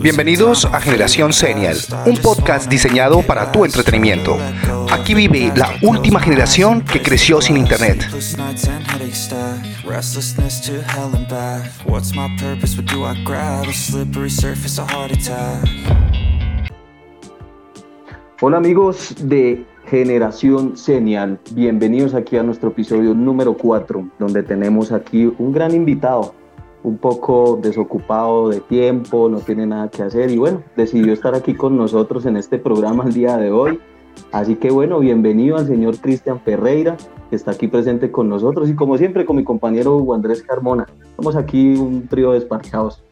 Bienvenidos a Generación Senial, un podcast diseñado para tu entretenimiento. Aquí vive la última generación que creció sin internet. Hola amigos de Generación Senial, bienvenidos aquí a nuestro episodio número 4, donde tenemos aquí un gran invitado, un poco desocupado de tiempo, no tiene nada que hacer y bueno, decidió estar aquí con nosotros en este programa el día de hoy. Así que bueno, bienvenido al señor Cristian Ferreira, que está aquí presente con nosotros y como siempre con mi compañero Hugo Andrés Carmona. Estamos aquí un trío despachados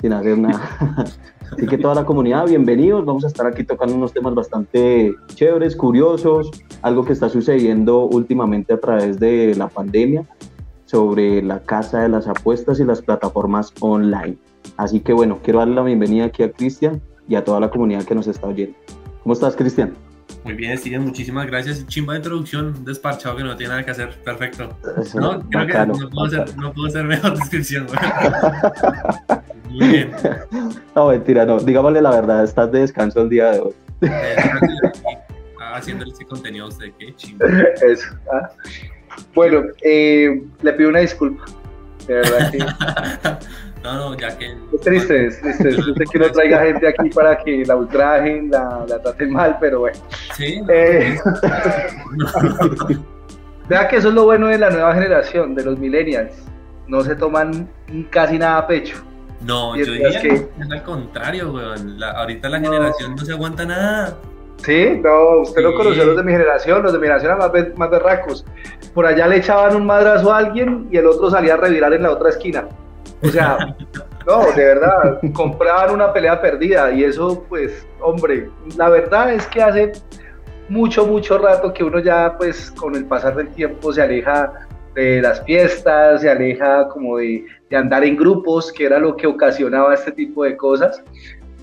sin hacer nada. Así que toda la comunidad, bienvenidos. Vamos a estar aquí tocando unos temas bastante chéveres, curiosos, algo que está sucediendo últimamente a través de la pandemia sobre la casa de las apuestas y las plataformas online. Así que bueno, quiero darle la bienvenida aquí a Cristian y a toda la comunidad que nos está oyendo. ¿Cómo estás, Cristian? Muy bien, Steven, muchísimas gracias. Chimba de introducción, desparchado que no tiene nada que hacer. Perfecto. no, creo que no puedo, hacer, no puedo hacer mejor descripción. Muy bien. No, mentira, no. Digámosle la verdad, estás de descanso el día de hoy. Eh, haciéndole este contenido a usted, qué chimba. Eso. ¿ah? Bueno, eh, le pido una disculpa. De verdad que. no, no, ya que. Es triste, es triste. Es triste que uno traiga gente aquí para que la ultrajen, la, la traten mal, pero bueno. Sí. Eh, vea que eso es lo bueno de la nueva generación, de los millennials. No se toman casi nada a pecho. No, yo diría que es al contrario, weón. ahorita la generación no se aguanta nada. Sí, no, usted no conoció los de mi generación, los de mi generación eran más, más berracos. Por allá le echaban un madrazo a alguien y el otro salía a revirar en la otra esquina. O sea, no, de verdad, compraban una pelea perdida y eso, pues, hombre, la verdad es que hace mucho, mucho rato que uno ya, pues, con el pasar del tiempo se aleja de las fiestas, se aleja como de, de andar en grupos, que era lo que ocasionaba este tipo de cosas.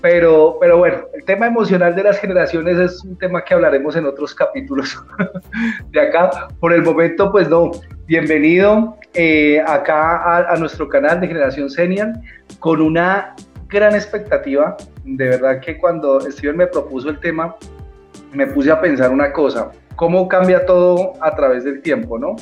Pero, pero bueno, el tema emocional de las generaciones es un tema que hablaremos en otros capítulos de acá. Por el momento, pues no, bienvenido eh, acá a, nuestro canal de Generación Senior con una gran expectativa. De verdad que cuando Steven me propuso el tema, me puse a pensar una cosa, cómo cambia todo a través del tiempo, ¿no?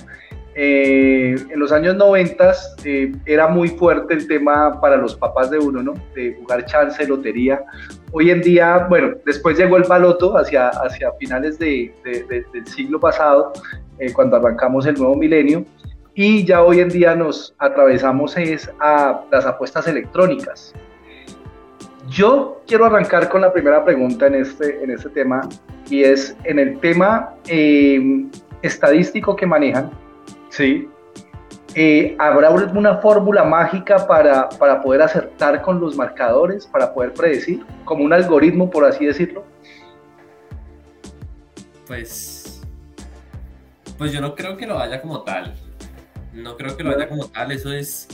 Eh, en los años 90 eh, era muy fuerte el tema para los papás de uno, ¿no? De jugar chance, lotería. Hoy en día, bueno, después llegó el baloto hacia, hacia finales de, del siglo pasado, eh, cuando arrancamos el nuevo milenio, y ya hoy en día nos atravesamos es a las apuestas electrónicas. Yo quiero arrancar con la primera pregunta en este, en este tema, y es en el tema estadístico que manejan Sí. Eh, ¿Habrá alguna fórmula mágica para, para poder acertar con los marcadores, para poder predecir, como un algoritmo, por así decirlo? Pues, pues yo no creo que lo haya como tal. No creo que lo haya como tal. Eso es,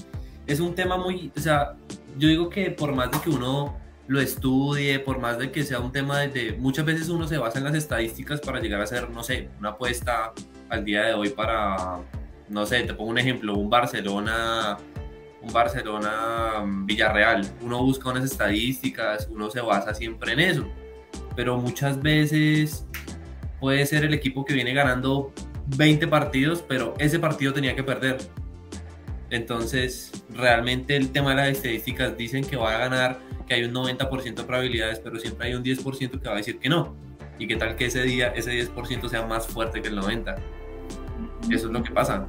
es un tema muy, o sea, yo digo que por más de que uno lo estudie, por más de que sea un tema de, muchas veces uno se basa en las estadísticas para llegar a hacer, no sé, una apuesta al día de hoy para no sé, te pongo un ejemplo, un Barcelona, un Barcelona mm, Villarreal, uno busca unas estadísticas, uno se basa siempre en eso, pero muchas veces puede ser el equipo que viene ganando 20 partidos, pero ese partido tenía que perder. Entonces, realmente el tema de las estadísticas dicen que va a ganar, que hay un 90% de probabilidades, pero siempre hay un 10% que va a decir que no. Y qué tal que ese día, ese 10% sea más fuerte que el 90%. Eso es lo que pasa.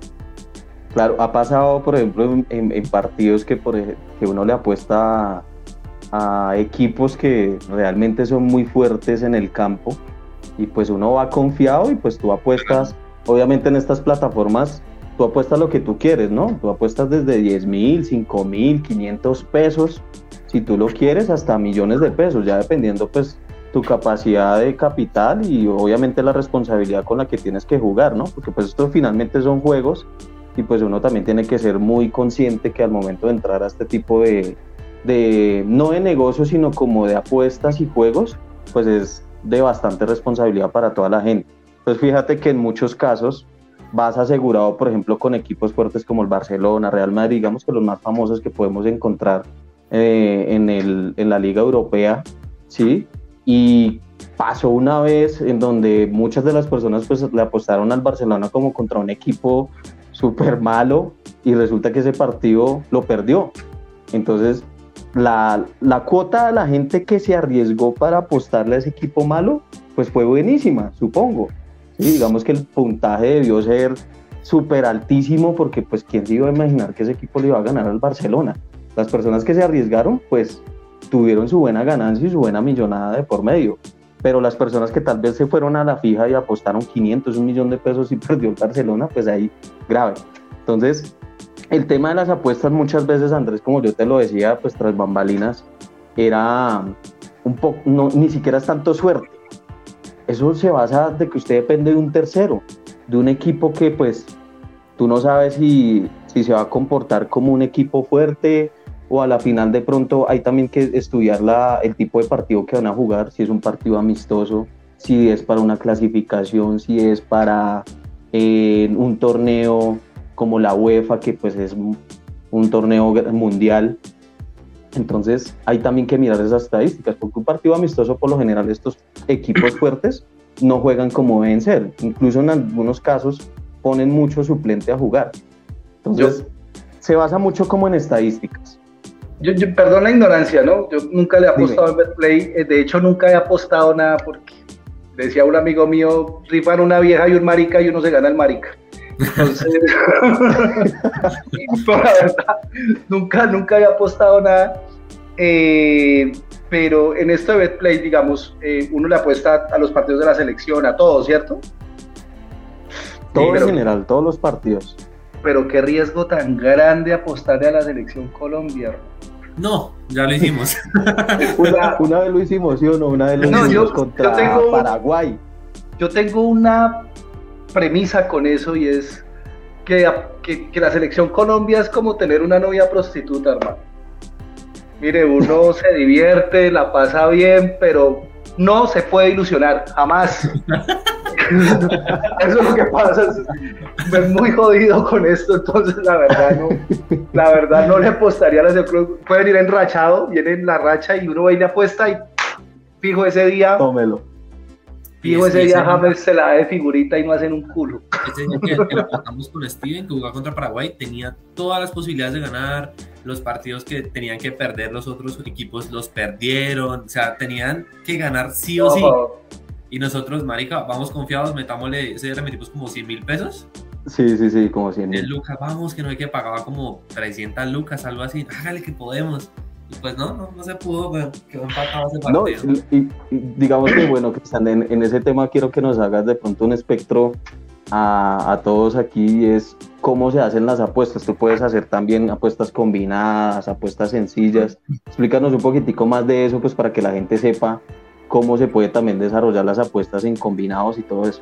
Claro, ha pasado, por ejemplo, en, partidos que, por que uno le apuesta a, equipos que realmente son muy fuertes en el campo y pues uno va confiado y pues tú apuestas, obviamente en estas plataformas, tú apuestas lo que tú quieres, ¿no? Tú apuestas desde 10 mil, 5 mil, 500 pesos, si tú lo quieres, hasta millones de pesos, ya dependiendo pues tu capacidad de capital y obviamente la responsabilidad con la que tienes que jugar, ¿no? Porque pues esto finalmente son juegos y pues uno también tiene que ser muy consciente que al momento de entrar a este tipo de, de no de negocios, sino como de apuestas y juegos, pues es de bastante responsabilidad para toda la gente. Pues fíjate que en muchos casos vas asegurado, por ejemplo, con equipos fuertes como el Barcelona, Real Madrid, digamos que los más famosos que podemos encontrar eh, en, el, en la Liga Europea, ¿sí? Y pasó una vez en donde muchas de las personas pues le apostaron al Barcelona como contra un equipo súper malo y resulta que ese partido lo perdió. Entonces, la, la, cuota de la gente que se arriesgó para apostarle a ese equipo malo, pues fue buenísima, supongo. Y digamos que el puntaje debió ser súper altísimo porque pues quién se iba a imaginar que ese equipo le iba a ganar al Barcelona. Las personas que se arriesgaron pues tuvieron su buena ganancia y su buena millonada de por medio. Pero las personas que tal vez se fueron a la fija y apostaron 500, un millón de pesos y perdió el Barcelona, pues ahí grave. Entonces, el tema de las apuestas muchas veces, Andrés, como yo te lo decía, pues tras bambalinas, era un poco, no, ni siquiera es tanto suerte. Eso se basa de que usted depende de un tercero, de un equipo que pues tú no sabes si, si se va a comportar como un equipo fuerte o a la final de pronto hay también que estudiar la, el tipo de partido que van a jugar, si es un partido amistoso, si es para una clasificación, si es para eh, un torneo como la UEFA, que pues es un torneo mundial. Entonces hay también que mirar esas estadísticas, porque un partido amistoso por lo general estos equipos fuertes no juegan como deben ser. Incluso en algunos casos ponen mucho suplente a jugar. Entonces se basa mucho como en estadísticas. Yo, perdón la ignorancia, ¿no? Yo nunca le he apostado en Betplay, eh, de hecho nunca he apostado nada porque decía un amigo mío, rifan una vieja y un marica y uno se gana el marica. Entonces, la verdad, nunca, nunca había apostado nada. Eh, pero en esto de Betplay, digamos, eh, uno le apuesta a los partidos de la selección, a todos, ¿cierto? Todo en general, todos los partidos. Pero qué riesgo tan grande apostarle a la selección Colombia. No, ya lo hicimos. una, vez lo hicimos, ¿sí o no? Una vez lo hicimos contra Paraguay. Yo tengo una premisa con eso y es que, que, la selección Colombia es como tener una novia prostituta, hermano. Mire, uno se divierte, la pasa bien, pero no se puede ilusionar, jamás. Eso es lo que pasa. Es muy jodido con esto, entonces la verdad no, la verdad no le apostaría a la Pueden ir enrachado, viene en la racha y uno va y le apuesta y fijo ese día. Tómelo. Fijo ese día James se la da de figurita y no hacen un culo. Ese día que, que lo con Steven, que jugaba contra Paraguay, tenía todas las posibilidades de ganar. Los partidos que tenían que perder los otros equipos los perdieron. O sea, tenían que ganar sí o sí. Y nosotros, marica, vamos confiados, metámosle, ese día le metimos como 100 mil pesos. Sí, sí, sí, como 100 mil. Lucas, vamos, que no hay que pagaba como 300 lucas, algo así. Hágale que podemos. Y pues no, no, no se pudo, pero quedó empatado ese partido. No, y, digamos que bueno, Cristian, en, en ese tema quiero que nos hagas de pronto un espectro a, a, todos aquí es cómo se hacen las apuestas. Tú puedes hacer también apuestas combinadas, apuestas sencillas. Explícanos un poquitico más de eso, pues para que la gente sepa cómo se puede también desarrollar las apuestas en combinados y todo eso.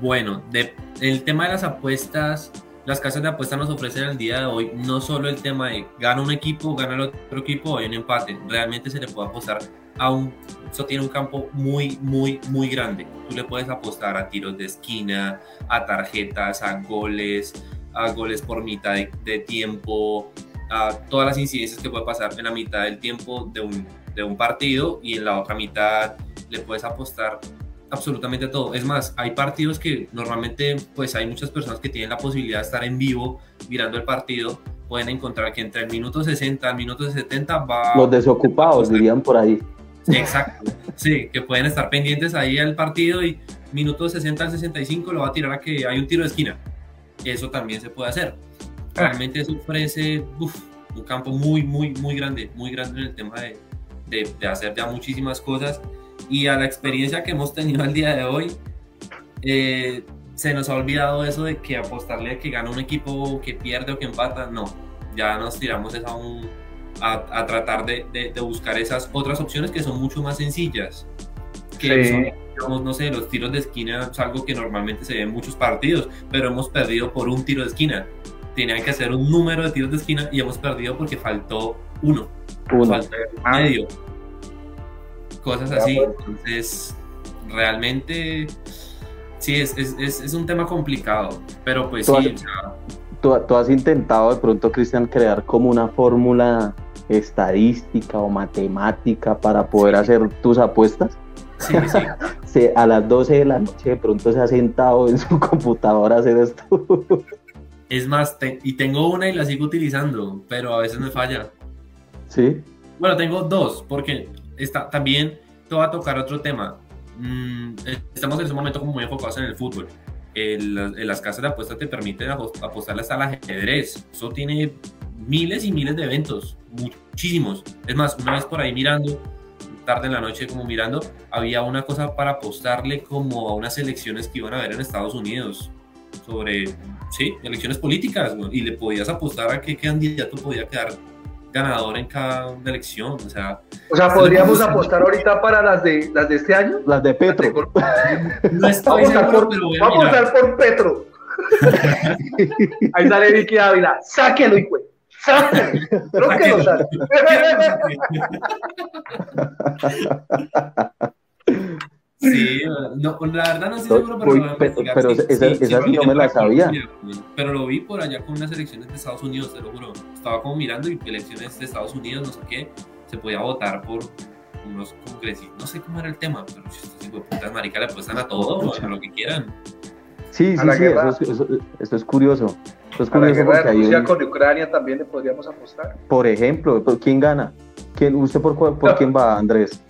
Bueno, de, el tema de las apuestas, las casas de apuestas nos ofrecen el día de hoy no solo el tema de gana un equipo, gana el otro equipo o hay un empate, realmente se le puede apostar a un, eso tiene un campo muy, muy, muy grande. Tú le puedes apostar a tiros de esquina, a tarjetas, a goles, a goles por mitad de, de tiempo, a todas las incidencias que puede pasar en la mitad del tiempo de un, de un partido y en la otra mitad le puedes apostar absolutamente todo. Es más, hay partidos que normalmente pues hay muchas personas que tienen la posibilidad de estar en vivo mirando el partido, pueden encontrar que entre el minuto 60 al minuto 70 va... Los desocupados dirían por ahí. Exacto, sí, que pueden estar pendientes ahí al partido y minuto 60 al 65 lo va a tirar a que hay un tiro de esquina. Eso también se puede hacer. Realmente eso ofrece un campo muy, muy, muy grande, muy grande en el tema de, de, hacer ya muchísimas cosas. Y a la experiencia que hemos tenido al día de hoy, eh, se nos ha olvidado eso de que apostarle a que gana un equipo que pierde o que empata, no, ya nos tiramos esa a, a, tratar de, de, buscar esas otras opciones que son mucho más sencillas, que son, no sé, los tiros de esquina es algo que normalmente se ve en muchos partidos, pero hemos perdido por un tiro de esquina. Tenían que hacer un número de tiros de esquina y hemos perdido porque faltó uno. uno. Faltó medio cosas así. Entonces, realmente, sí, es, es, es, un tema complicado, pero pues sí. ¿tú, tú has intentado de pronto, Cristian, crear como una fórmula estadística o matemática para poder hacer tus apuestas? Sí, sí. Se- a las 12 de la noche de pronto se ha sentado en su computadora a hacer esto. Es más, te- y tengo una y la sigo utilizando, pero a veces me falla. ¿Sí? Bueno, tengo dos, porque está, también te va a tocar otro tema. Mm, estamos en ese momento como muy enfocados en el fútbol. El- el- las casas de apuestas te permiten apos- apostarle hasta al ajedrez. Eso tiene miles y miles de eventos, muchísimos. Es más, una vez por ahí mirando, tarde en la noche como mirando, había una cosa para apostarle como a unas elecciones que iban a haber en Estados Unidos sobre, sí, elecciones políticas, güey, y le podías apostar a qué candidato podía quedar ganador en cada elección, o sea, O sea, podríamos apostar ahorita para las de las de este año. Las de Petro. no estoy Vamos a seguro, por, pero voy a vamos a mirar. dar por Petro. Ahí sale Vicky Ávila. Sáquelo, hijo. Sáquelo. Creo que lo. Sí, no, la verdad no estoy seguro, pero, Uy, a pero Sí, esa- sí, esa sí no vi me la sabía. Pero lo vi por allá con unas elecciones de Estados Unidos, te lo juro. Estaba como mirando y elecciones de Estados Unidos, no sé qué, se podía votar por unos congresistas. No sé cómo era el tema, pero si estos hijos de putas maricas le apuestan a todo, a lo que quieran. Sí, A sí, la sí, guerra. eso es, eso, eso es curioso. Eso es A la curioso guerra de Rusia un- con Ucrania también le podríamos apostar. por ejemplo, ¿por ¿quién gana? ¿Quién, ¿Usted por, cuál- por No. quién va, Andrés?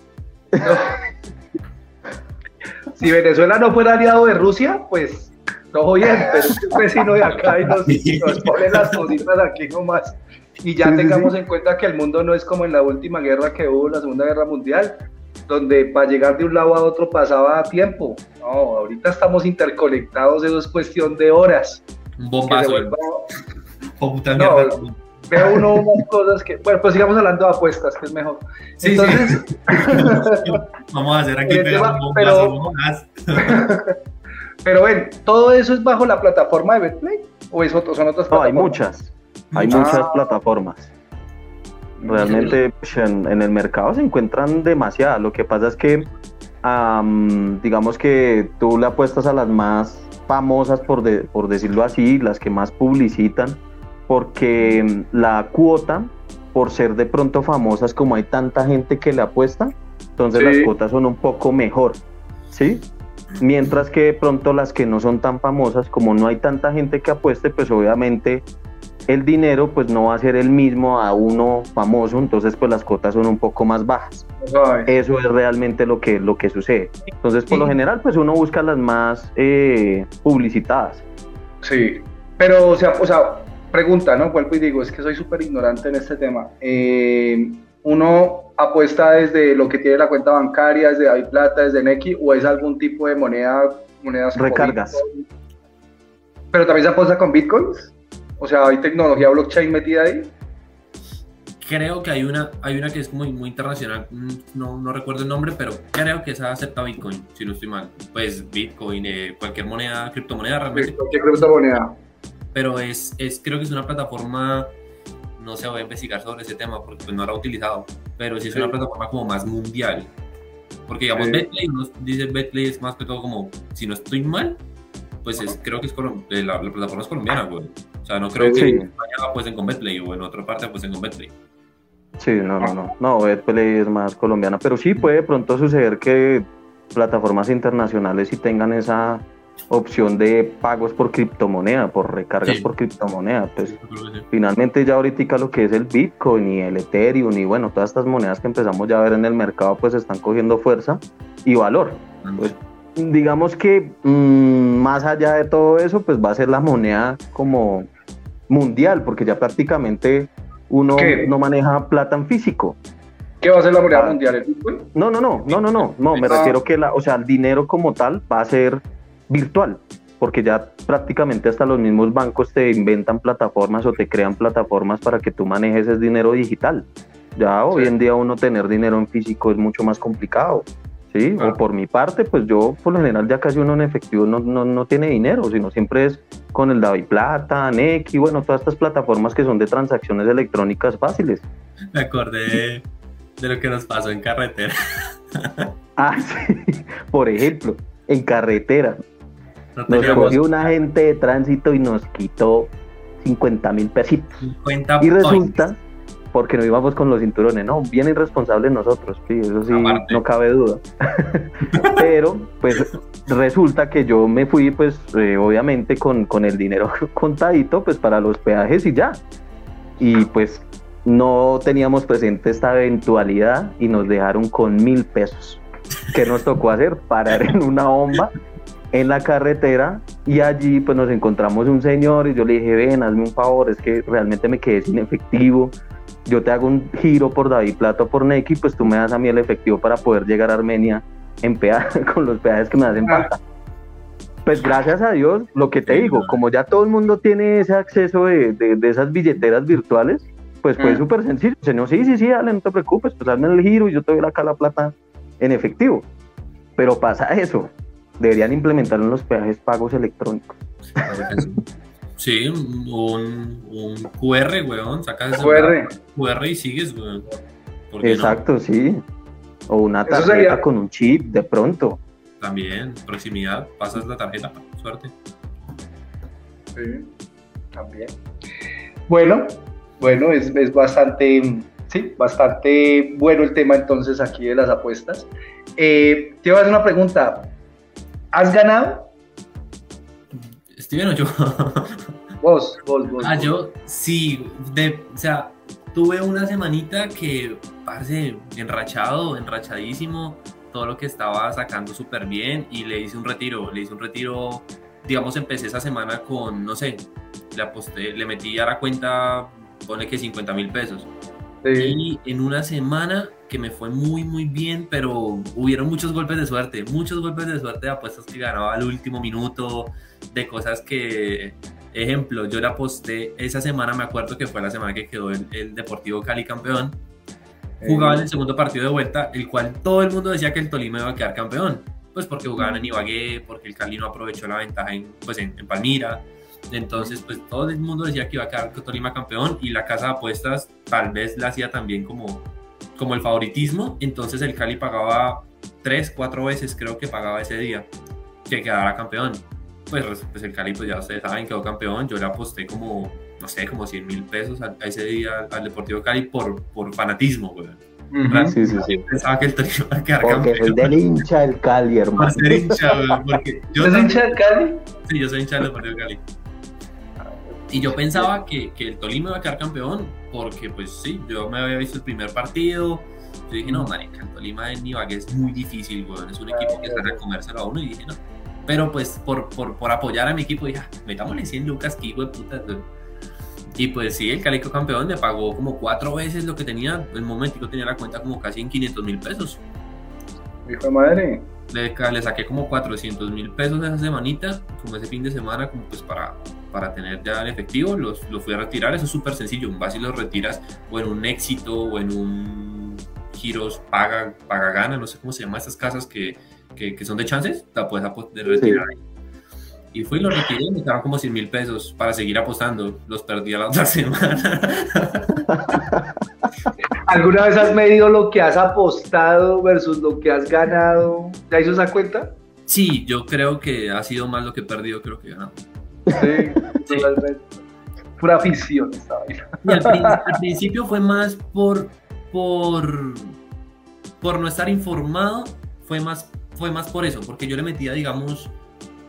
Si Venezuela no fuera aliado de Rusia, pues todo bien, pero es un vecino de acá y nos, nos pone las cositas aquí nomás. Y ya Sí, tengamos sí. en cuenta que el mundo no es como en la última guerra que hubo, la Segunda Guerra Mundial, donde para llegar de un lado a otro pasaba tiempo. No, ahorita estamos interconectados, eso es cuestión de horas. Un Que se bombazo. vuelva- No. Veo uno unas cosas que. Bueno, pues sigamos hablando de apuestas, que es mejor. Sí, Entonces, sí. Vamos a hacer aquí tema- un pero- pero ven, ¿todo eso es bajo la plataforma de Betplay? ¿O es otro- son otras No, hay muchas. Hay Ah. muchas plataformas. Realmente pues, en, en el mercado se encuentran demasiadas. Lo que pasa es que, am, digamos que tú le apuestas a las más famosas, por, de- por decirlo así, las que más publicitan, porque la cuota, por ser de pronto famosas, como hay tanta gente que le apuesta, entonces Sí. las cuotas son un poco mejor, ¿sí? Mientras que de pronto las que no son tan famosas, como no hay tanta gente que apueste, pues obviamente el dinero pues no va a ser el mismo a uno famoso, entonces pues las cuotas son un poco más bajas. Ay, Eso es realmente lo que, lo que sucede. Entonces por Sí. lo general pues uno busca las más eh, publicitadas. Sí. Pero, o sea, o sea, pregunta, ¿no? Vuelvo y digo, es que soy súper ignorante en este tema. Eh, ¿Uno apuesta desde lo que tiene la cuenta bancaria, desde David Plata, desde Neki, o es algún tipo de moneda, monedas Recargas. Bitcoin? Pero también se apuesta con bitcoins. O sea, hay tecnología blockchain metida ahí. Creo que hay una, hay una que es muy, muy internacional, mm, no, no recuerdo el nombre, pero creo que esa acepta Bitcoin, si no estoy mal. Pues Bitcoin, eh, cualquier moneda, criptomoneda realmente, ¿Qué criptomoneda? Pero es, es, creo que es una plataforma, no sé, voy a investigar sobre ese tema porque pues, no la he utilizado, pero sí es Sí. una plataforma como más mundial. Porque digamos, Sí. Betplay, uno dice Betplay es más que todo como, si no estoy mal, pues es, creo que es eh, la, la plataforma es colombiana, güey. O sea, no creo Sí. que en España apuesten con Betplay o en otra parte apuesten con Betplay. Sí, no, no, no. No, Betplay es más colombiana, pero sí puede de pronto suceder que plataformas internacionales sí tengan esa opción de pagos por criptomoneda, por recargas Sí. por criptomoneda. Pues creo que sí. finalmente ya ahorita lo que es el Bitcoin y el Ethereum y bueno, todas estas monedas que empezamos ya a ver en el mercado pues están cogiendo fuerza y valor. Pues digamos que mm, más allá de todo eso pues va a ser la moneda como mundial porque ya prácticamente uno ¿Qué? no maneja plata en físico. ¿Qué va a ser la moneda Ah. mundial? ¿El bitcoin? No, no, no, no, no, no, no, me Ah. refiero que la, o sea, el dinero como tal va a ser virtual, porque ya prácticamente hasta los mismos bancos te inventan plataformas o te crean plataformas para que tú manejes ese dinero digital. Ya hoy en día uno tener dinero en físico es mucho más complicado. ¿sí? Ah. O por mi parte, pues yo por lo general ya casi uno en efectivo no, no, no tiene dinero, sino siempre es con el David Plata, Neki, bueno, todas estas plataformas que son de transacciones electrónicas fáciles. Me acordé de lo que nos pasó en carretera. Ah, sí. Por ejemplo, en carretera. No Nos cogió un agente de tránsito y nos quitó 50 mil pesitos. 50 Y points. resulta, porque nos íbamos con los cinturones, no, bien irresponsables nosotros, sí, eso sí, Aparte. no cabe duda. Pero, pues, resulta que yo me fui, pues, eh, obviamente con, con el dinero contadito, pues, para los peajes y ya. Y pues, no teníamos presente esta eventualidad y nos dejaron con mil pesos. ¿Qué nos tocó hacer? Parar en una bomba en la carretera y allí pues nos encontramos un señor y yo le dije, ven, hazme un favor, es que realmente me quedé sin efectivo, yo te hago un giro por David Plata o por Neki, pues tú me das a mí el efectivo para poder llegar a Armenia en peaje, con los peajes que me hacen falta. Pues gracias a Dios, lo que te digo, como ya todo el mundo tiene ese acceso de, de- de esas billeteras virtuales, pues fue Mm. súper sencillo. Señor, sí, sí, sí, dale, no te preocupes, pues hazme el giro y yo te doy acá la plata en efectivo. Pero pasa eso, deberían implementar en los peajes pagos electrónicos. Sí, un, un QR, weón. Sacas el QR. QR y sigues, weón. Exacto, sí. O una tarjeta sería- con un chip de pronto. También, proximidad, pasas la tarjeta, suerte. Sí, también. Bueno, bueno, es, es bastante, sí, bastante bueno el tema entonces aquí de las apuestas. Eh, te voy a hacer una pregunta. ¿Has ganado? Steven o yo. Vos, vos, vos. ah, vos. yo sí, de, o sea, tuve una semanita que, parece, enrachado, enrachadísimo, todo lo que estaba sacando súper bien y le hice un retiro, le hice un retiro, digamos, empecé esa semana con, no sé, le aposté, le metí a la cuenta, pone que 50 mil pesos. Sí. Y en una semana que me fue muy, muy bien, pero hubieron muchos golpes de suerte, muchos golpes de suerte de apuestas que ganaba al último minuto, de cosas que, ejemplo, yo le aposté esa semana, me acuerdo que fue la semana que quedó el, el Deportivo Cali campeón, jugaba en el segundo partido de vuelta, el cual todo el mundo decía que el Tolima iba a quedar campeón, pues porque jugaban en Ibagué, porque el Cali no aprovechó la ventaja en, pues en, en Palmira, entonces, pues todo el mundo decía que iba a quedar Tolima campeón y la casa de apuestas tal vez la hacía también como, como el favoritismo. Entonces el Cali pagaba tres, cuatro veces, creo que pagaba ese día, que quedara campeón. Pues, pues el Cali, pues ya ustedes saben, quedó campeón. Yo le aposté como, no sé, como 100 mil pesos a, a ese día al Deportivo Cali por, por fanatismo, güey. Ujú. Sí, sí, sí. Pensaba que el Tolima iba a quedar Porque campeón. soy del hincha del Cali, Por hermano. ser hincha, güey, porque yo ¿Eres también- hincha del Cali? Sí, yo soy hincha del Deportivo Cali. Y yo pensaba que, que el Tolima iba a quedar campeón, porque pues sí, yo me había visto el primer partido. Yo dije, no, marica, el Tolima en Ibagué es muy difícil, weón. Es un equipo que sale a comérselo a uno y dije, no. Pero pues por, por, por apoyar a mi equipo, dije, ah, metámosle 100 lucas, que hijo de puta. Y pues sí, el Calico campeón me pagó como cuatro veces lo que tenía. El momentico tenía la cuenta como casi en 500 mil pesos. Hijo de madre. Le, le saqué como 400 mil pesos esa semanita, como ese fin de semana, como pues para, para tener ya el efectivo, los, los fui a retirar, eso es súper sencillo, un y los retiras o en un éxito o en un giros paga, paga gana, no sé cómo se llama estas casas que, que, que son de chances, la puedes retirar ahí. Y fui y lo retiré, me quedaron como 100 mil pesos para seguir apostando, los perdí a la otra semana. ¿Alguna vez has medido lo que has apostado versus lo que has ganado? ¿Ya hizo esa cuenta? sí, yo creo que ha sido más lo que he perdido, creo que he ganado. Sí, totalmente. Pura afición esta vaina. Y al, prin- al principio fue más por, por, por no estar informado, fue más, fue más por eso, porque yo le metía, digamos,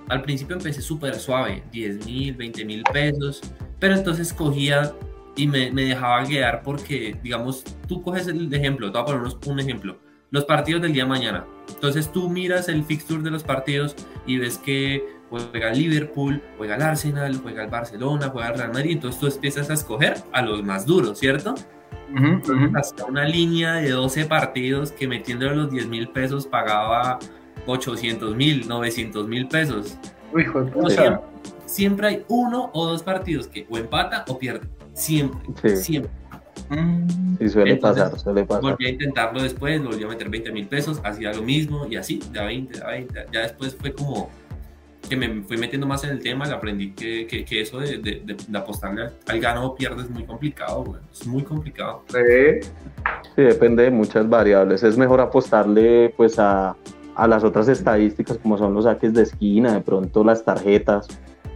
al principio empecé súper suave, 10 mil, 20 mil pesos, pero entonces cogía y me, me dejaba guiar porque, digamos, tú coges el ejemplo, te voy a poner unos- un ejemplo, los partidos del día de mañana. Entonces tú miras el fixture de los partidos y ves que juega el Liverpool, juega el Arsenal, juega el Barcelona, juega el Real Madrid, entonces tú empiezas a escoger a los más duros, ¿cierto? Hasta una línea de 12 partidos que metiéndole los 10 mil pesos pagaba 800 mil, 900 mil pesos. Uy, O sea, siempre hay uno o dos partidos que o empata o pierde. Siempre, Sí. siempre. Mm. Sí, suele Entonces, pasar, suele pasar. Volví a intentarlo después, volví a meter 20 mil pesos, hacía lo mismo y así, de a 20, de a 20. Ya después fue como que me fui metiendo más en el tema, le aprendí que, que, que eso de, de, de- de apostarle al, al gano o pierde es muy complicado, güey. Es muy complicado. Sí. Sí, depende de muchas variables. Es mejor apostarle pues a, a las otras estadísticas como son los saques de esquina, de pronto las tarjetas,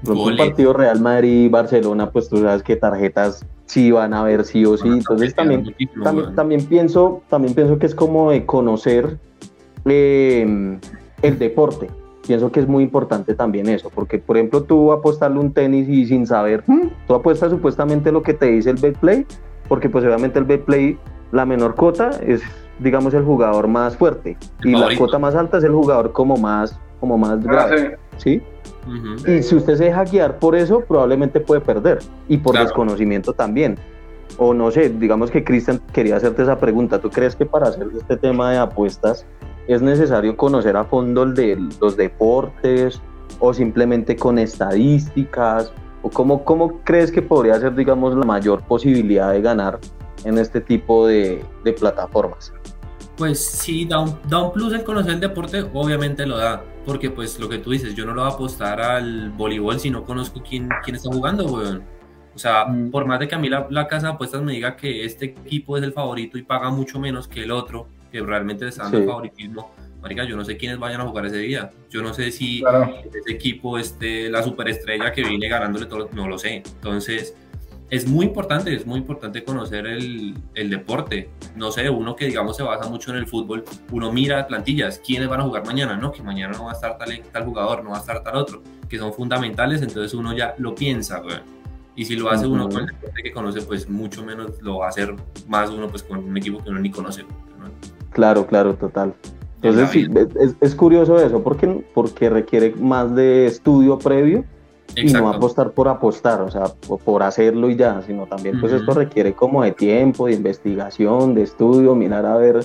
un partido Real Madrid-Barcelona, pues tú sabes que tarjetas sí van a ver sí o sí. Entonces también, también, pienso, también pienso que es como de conocer em, el deporte. Pienso que es muy importante también eso, porque por ejemplo tú apostarle un tenis y sin saber, hmm, tú apuestas supuestamente lo que te dice el betplay, porque pues obviamente el betplay, la menor cuota es digamos el jugador más fuerte y la cuota más alta es el jugador como más como más ah, grave, ¿sí? Y si usted se deja guiar por eso, probablemente puede perder. Y por desconocimiento también. O no sé, digamos que Cristian quería hacerte esa pregunta. ¿Tú crees que para hacer este tema de apuestas es necesario conocer a fondo el de los deportes o simplemente con estadísticas? ¿O cómo, cómo crees que podría ser, digamos, la mayor posibilidad de ganar en este tipo de, de plataformas? Pues sí, da un, da un plus el conocer el deporte, obviamente lo da porque pues lo que tú dices, yo no lo voy a apostar al voleibol si no conozco quién, quién está jugando, weón. O sea, mm. por más de que a mí la, casa de apuestas me diga que este equipo es el favorito y paga mucho menos que el otro, que realmente está dando el favoritismo, marica, yo no sé quiénes vayan a jugar ese día. Yo no sé si ese equipo, este, la superestrella que viene ganándole todo, no lo sé. Entonces, es muy importante, es muy importante conocer el, el, deporte. No sé, uno que digamos se basa mucho en el fútbol, uno mira plantillas, quiénes van a jugar mañana, ¿no? Que mañana no va a estar tal, tal jugador, no va a estar tal otro, que son fundamentales, entonces uno ya lo piensa, güey. Y si lo hace uno con el deporte que conoce, pues mucho menos lo va a hacer más uno pues con un equipo que uno ni conoce. Claro, claro, total. Entonces sí, es, es, curioso eso, porque, porque requiere más de estudio previo y no apostar por apostar, o sea, por, hacerlo y ya, sino también pues esto requiere como de tiempo, de investigación, de estudio, mirar a ver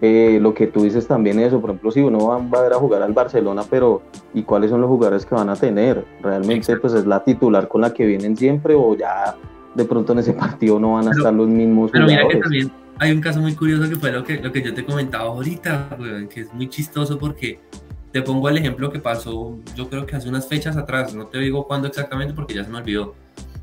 eh, lo que tú dices también eso, por ejemplo, si uno va, a ver a jugar al Barcelona, pero ¿y cuáles son los jugadores que van a tener? Realmente pues es la titular con la que vienen siempre o ya de pronto en ese partido no van a estar los mismos pero mira que también hay un caso muy curioso que fue lo que, lo que yo te comentaba ahorita, que es muy chistoso porque te pongo el ejemplo que pasó, yo creo que hace unas fechas atrás, no te digo cuándo exactamente porque ya se me olvidó,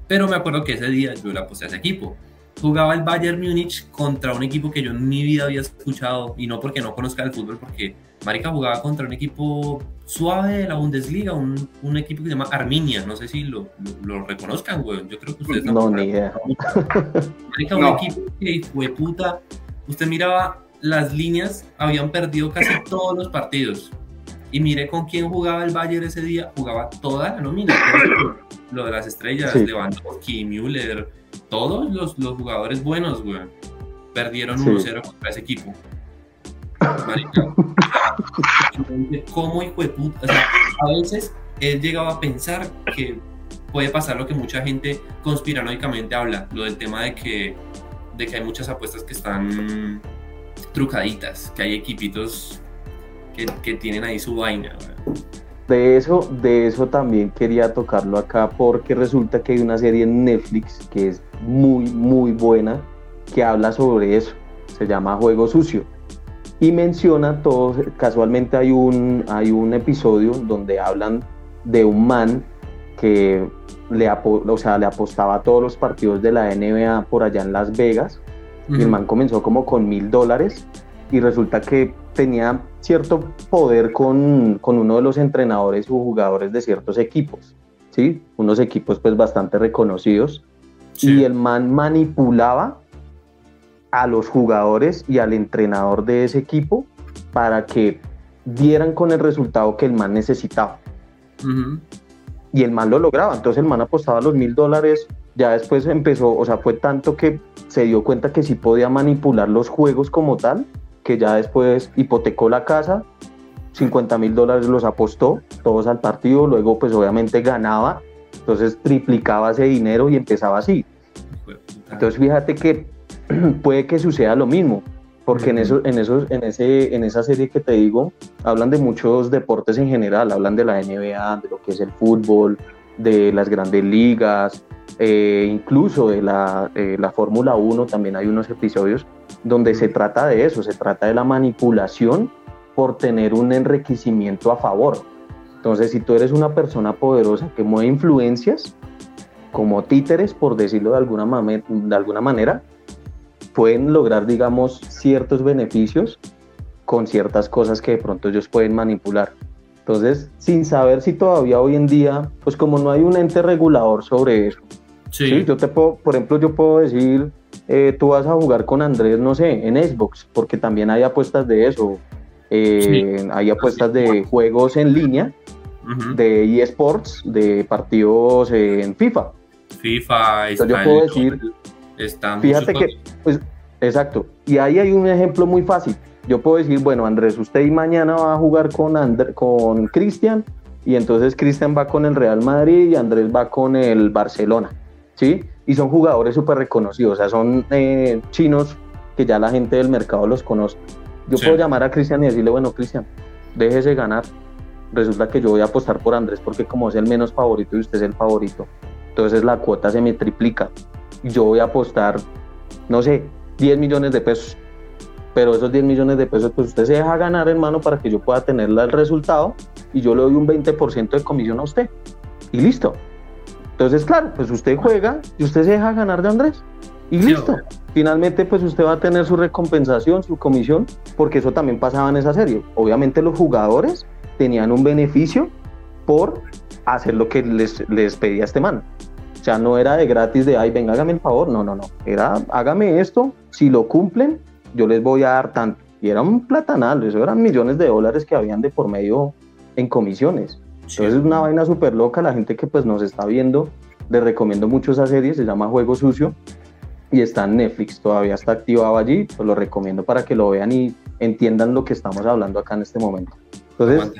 pero me acuerdo que ese día yo la puse a ese equipo. Jugaba el Bayern Múnich contra un equipo que yo en mi vida había escuchado, y no porque no conozca el fútbol, porque Marica jugaba contra un equipo suave de la Bundesliga, un, un equipo que se llama Arminia, no sé si lo, lo, reconozcan, güey, yo creo que ustedes no. No, ni idea. Marica, un equipo que fue puta, usted miraba las líneas, habían perdido casi todos los partidos y mire con quién jugaba el Bayern ese día, jugaba toda la nómina. Lo de las estrellas, Lewandowski, Müller, todos los, los jugadores buenos, güey. Perdieron 1-0 contra ese equipo. ¿Cómo hijo de puta? A veces él llegaba a pensar que puede pasar lo que mucha gente conspiranoicamente habla, lo del tema de que, de que hay muchas apuestas que están trucaditas, que hay equipitos que, tienen ahí su vaina. De eso, de eso también quería tocarlo acá porque resulta que hay una serie en Netflix que es muy, muy buena que habla sobre eso. Se llama Juego Sucio. Y menciona todos, casualmente hay un, hay un episodio donde hablan de un man que le, o sea, le apostaba a todos los partidos de la NBA por allá en Las Vegas. Y el man comenzó como con mil dólares y resulta que tenía cierto poder con, uno de los entrenadores o jugadores de ciertos equipos, ¿sí? Unos equipos pues bastante reconocidos. Y el man manipulaba a los jugadores y al entrenador de ese equipo para que dieran con el resultado que el man necesitaba. Y el man lo lograba, entonces el man apostaba los mil dólares, ya después empezó, o sea, fue tanto que se dio cuenta que sí podía manipular los juegos como tal, que ya después hipotecó la casa, 50 mil dólares los apostó, todos al partido, luego pues obviamente ganaba, entonces triplicaba ese dinero y empezaba así. Entonces fíjate que puede que suceda lo mismo, porque en, eso, en, esos, en, ese, en esa serie que te digo, hablan de muchos deportes en general, hablan de la NBA, de lo que es el fútbol, de las grandes ligas, eh, incluso de la, eh, la Fórmula 1, también hay unos episodios donde se trata de eso, se trata de la manipulación por tener un enriquecimiento a favor. Entonces, si tú eres una persona poderosa que mueve influencias, como títeres, por decirlo de alguna, de alguna manera, pueden lograr, digamos, ciertos beneficios con ciertas cosas que de pronto ellos pueden manipular. Entonces, sin saber si todavía hoy en día, pues como no hay un ente regulador sobre eso, sí. yo te puedo, por ejemplo, yo puedo decir, eh, tú vas a jugar con Andrés, no sé, en Xbox, porque también hay apuestas de eso, eh, hay apuestas de juegos en línea, de eSports, de partidos en FIFA. FIFA, Entonces yo puedo decir, fíjate que, pues, exacto, y ahí hay un ejemplo muy fácil. Yo puedo decir, bueno, Andrés, usted mañana va a jugar con, con Cristian, y entonces Cristian va con el Real Madrid y Andrés va con el Barcelona, ¿sí? Y son jugadores súper reconocidos, o sea, son eh, chinos que ya la gente del mercado los conoce. Yo puedo llamar a Cristian y decirle, bueno, Cristian, déjese ganar. Resulta que yo voy a apostar por Andrés porque como es el menos favorito y usted es el favorito, entonces la cuota se me triplica. Yo voy a apostar, no sé, 10 millones de pesos. Pero esos 10 millones de pesos, pues usted se deja ganar, hermano, para que yo pueda tener el resultado y yo le doy un 20% de comisión a usted. Y listo. Entonces, claro, pues usted juega y usted se deja ganar de Andrés. Y listo. Finalmente, pues usted va a tener su recompensación, su comisión, porque eso también pasaba en esa serie. Obviamente los jugadores tenían un beneficio por hacer lo que les, les pedía este man. O sea, no era de gratis de, ay, venga, hágame el favor. No, no, no. Era, hágame esto, si lo cumplen, yo les voy a dar tanto. Y era un platanal, eso eran millones de dólares que habían de por medio en comisiones. Entonces es una vaina súper loca. La gente que pues nos está viendo, les recomiendo mucho esa serie, se llama Juego Sucio y está en Netflix, todavía está activado allí, pues lo recomiendo para que lo vean y entiendan lo que estamos hablando acá en este momento. Entonces,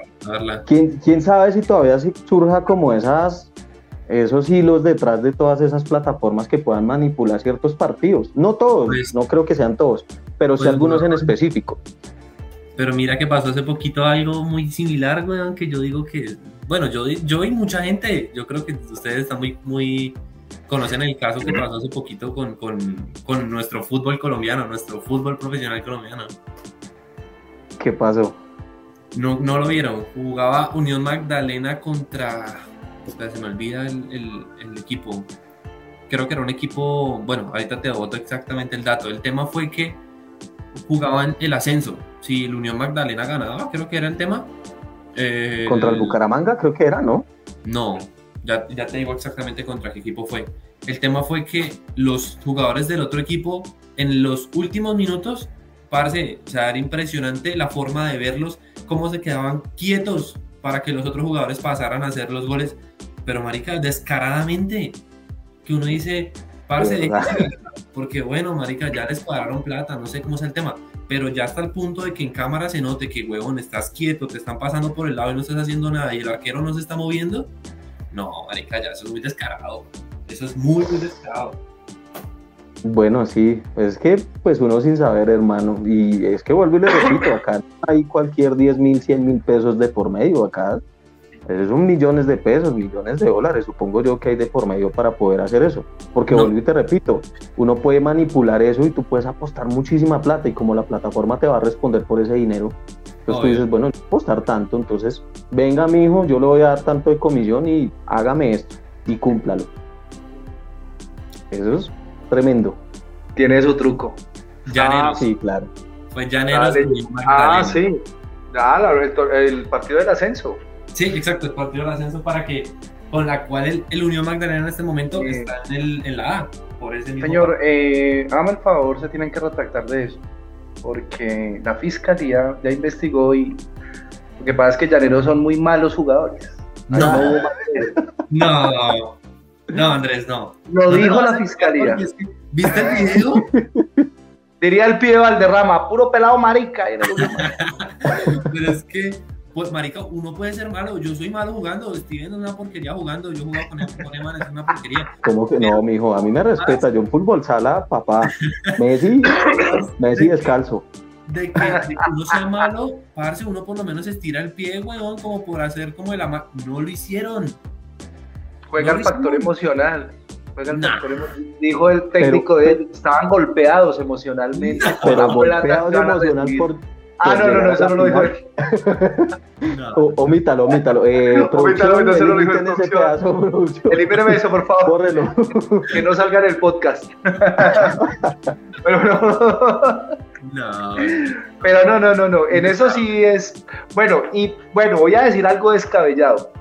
¿quién, quién sabe si todavía surja como esas, esos hilos detrás de todas esas plataformas que puedan manipular ciertos partidos? No todos, pues no creo que sean todos, pero sí pues algunos en específico. Pero mira que pasó hace poquito algo muy similar, weón, que yo digo que, bueno, yo, yo y mucha gente, yo creo que ustedes están muy, muy conocen el caso que pasó hace poquito con, con, con, nuestro fútbol colombiano, nuestro fútbol profesional colombiano. ¿Qué pasó? No, no lo vieron. Jugaba Unión Magdalena contra. Se me olvida el, el, el, equipo. Creo que era un equipo. Bueno, ahorita te voto exactamente el dato. El tema fue que jugaban el ascenso. Si el Unión Magdalena ganaba, creo que era el tema. Eh, contra el Bucaramanga, creo que era, ¿no? No, ya, ya te digo exactamente contra qué equipo fue. El tema fue que los jugadores del otro equipo en los últimos minutos, parce, o sea, era impresionante la forma de verlos, cómo se quedaban quietos para que los otros jugadores pasaran a hacer los goles. Pero, marica, descaradamente, que uno dice, parce, porque bueno, marica, ya les pagaron plata, no sé cómo es el tema, pero ya hasta el punto de que en cámara se note que, huevón, estás quieto, te están pasando por el lado y no estás haciendo nada y el arquero no se está moviendo, no, marica, ya eso es muy descarado. Eso es muy, muy descarado. Bueno, sí, pues es que pues uno sin saber, hermano, y es que vuelvo y le repito, acá hay cualquier 10 mil, 100 mil pesos de por medio, acá son millones de pesos, millones de dólares, supongo yo que hay de por medio para poder hacer eso, porque vuelvo y te repito, uno puede manipular eso y tú puedes apostar muchísima plata y como la plataforma te va a responder por ese dinero, entonces tú dices, bueno, yo puedo apostar tanto, entonces venga mi hijo, yo le voy a dar tanto de comisión y hágame esto y cúmplalo. Eso es tremendo. Tiene su truco. Ah, sí, claro. Pues Llaneros. Ah, sí. Ah, el, partido del ascenso. Sí, exacto, el partido del ascenso para que con la cual el, Unión Magdalena en este momento está en, el, en, la A. Por ese Señor, eh, hágame el favor, se tienen que retractar de eso porque la fiscalía ya investigó y lo que pasa es que Llaneros son muy malos jugadores. No, no, no, Andrés, no. Lo dijo la fiscalía. ¿Viste el video? Diría el pie de Valderrama, puro pelado marica. Pero es que pues marica, uno puede ser malo, yo soy malo jugando, Steven es una porquería jugando, yo juego con él, con él es una porquería. ¿Cómo que no, mijo? A mí me respeta, yo en fútbol sala, papá, Messi, Messi descalzo. De que, de que, uno sea malo, parce, uno por lo menos estira el pie, weón, como por hacer como el ama... No lo hicieron. Juega el factor emocional. Juega el factor emocional. Dijo el técnico de ellos, estaban golpeados emocionalmente. Pero golpeados emocional por Ah, no, no, no, eso no lo dijo él. Omítalo, omítalo. Eh, omítalo, omítalo, eso no lo dijo el ese pedazo, Elimíname eso, por favor. Que no salga en el podcast. Pero no. No. Pero no, no, no, no. En eso sí es. Bueno, y bueno, voy a decir algo descabellado.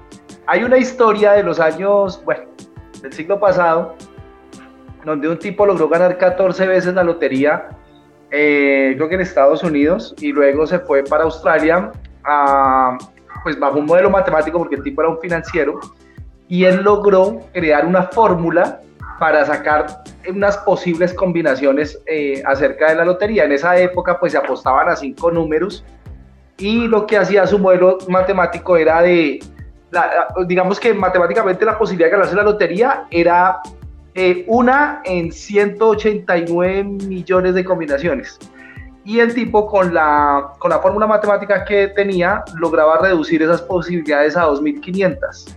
Hay una historia de los años, bueno, del siglo pasado, donde un tipo logró ganar 14 veces la lotería, eh, creo que en Estados Unidos, y luego se fue para Australia, pues bajo un modelo matemático, porque el tipo era un financiero, y él logró crear una fórmula para sacar unas posibles combinaciones eh, acerca de la lotería. En esa época pues se apostaban a cinco números y lo que hacía su modelo matemático era de, digamos que matemáticamente la posibilidad de ganarse la lotería era eh, una en 189 millones de combinaciones. Y el tipo con la, con la fórmula matemática que tenía lograba reducir esas posibilidades a 2500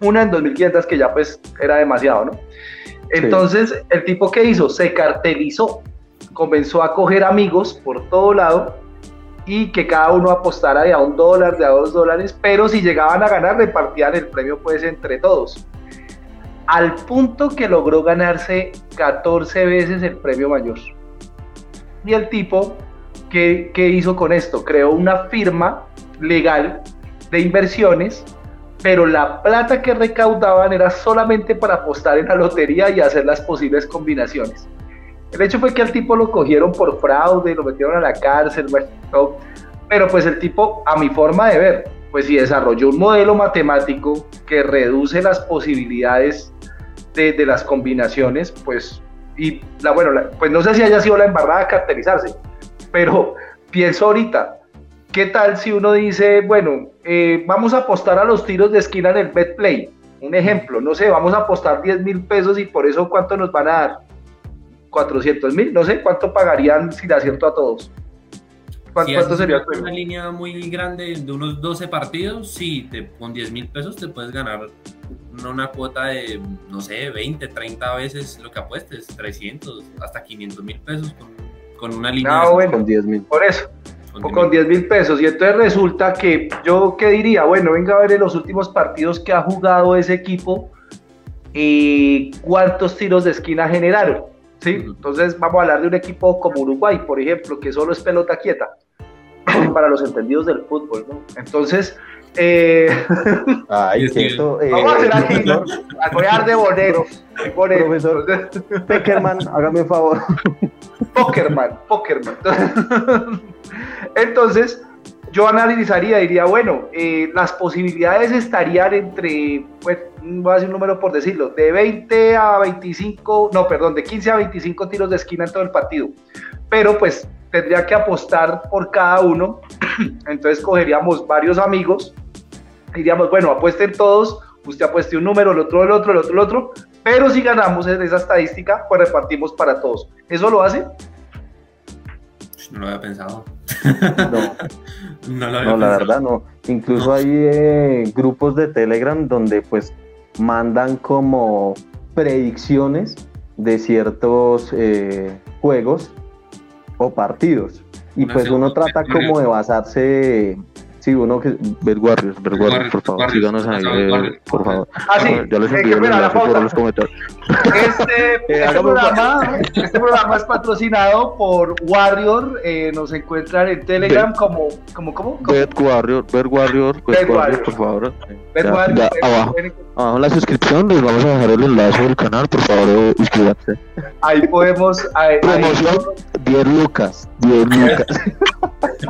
una en 2500 que ya pues era demasiado, ¿no? Entonces, el tipo que hizo, se cartelizó, comenzó a coger amigos por todo lado y que cada uno apostara de a un dólar, de a dos dólares, pero si llegaban a ganar, repartían el premio pues entre todos. Al punto que logró ganarse 14 veces el premio mayor. Y el tipo, ¿qué, qué hizo con esto? Creó una firma legal de inversiones pero la plata que recaudaban era solamente para apostar en la lotería y hacer las posibles combinaciones. El hecho fue que al tipo lo cogieron por fraude, lo metieron a la cárcel, pero pues el tipo, a mi forma de ver, pues si desarrolló un modelo matemático que reduce las posibilidades de, las combinaciones, pues, y la, bueno, pues no sé si haya sido la embarrada de caracterizarse, pero pienso ahorita, ¿Qué tal si uno dice, bueno, eh, vamos a apostar a los tiros de esquina en el BetPlay? Un ejemplo, no sé, vamos a apostar 10 mil pesos y por eso cuánto nos van a dar? 400 mil, no sé cuánto pagarían si le acierto a todos. ¿Cuánto, sería una línea muy grande de unos 12 partidos? Sí, te, con 10 mil pesos te puedes ganar una cuota de, no sé, 20, 30 veces lo que apuestes, 300, hasta 500 mil pesos con, con una línea. No, bueno, con 10 mil. Por eso o con 10 mil pesos. Y entonces resulta que yo, ¿qué diría? Bueno, venga a ver en los últimos partidos que ha jugado ese equipo y cuántos tiros de esquina generaron. ¿sí? Entonces vamos a hablar de un equipo como Uruguay, por ejemplo, que solo es pelota quieta, para los entendidos del fútbol. ¿no? Entonces, eh... Ay, eh, vamos a hacer aquí, voy a dar de bonero. Profesor Peckerman, hágame un favor. Pokerman, Pokerman. Entonces, yo analizaría, diría, bueno, eh, las posibilidades estarían entre, pues, voy a decir un número por decirlo, de 20 a 25, no, perdón, de 15 a 25 tiros de esquina en todo el partido. Pero pues tendría que apostar por cada uno. Entonces cogeríamos varios amigos, diríamos, bueno, apuesten todos, usted apueste un número, el otro el otro, el otro el otro, pero si ganamos en esa estadística, pues repartimos para todos. ¿Eso lo hace? No lo había pensado. No, no, la verdad no. Incluso hay eh, grupos de Telegram donde pues mandan como predicciones de ciertos eh, juegos o partidos. Y pues uno trata como de basarse Sí, uno que. Ver Warriors, ver Warriors, por favor. Síganos ahí, eh, por favor. Ah, sí. Ya les envié el enlace por los comentarios. Este, este, programa, este programa es patrocinado por Warrior. Eh, nos encuentran en Telegram como. como ¿Cómo? Bet Warrior, Bet Warrior, Bet Warrior, por favor. Bet Warrior. abajo, abajo en la suscripción les vamos a dejar el enlace del canal, por favor, suscríbanse. Ahí podemos. Ahí, Promoción 10 lucas. 10 lucas.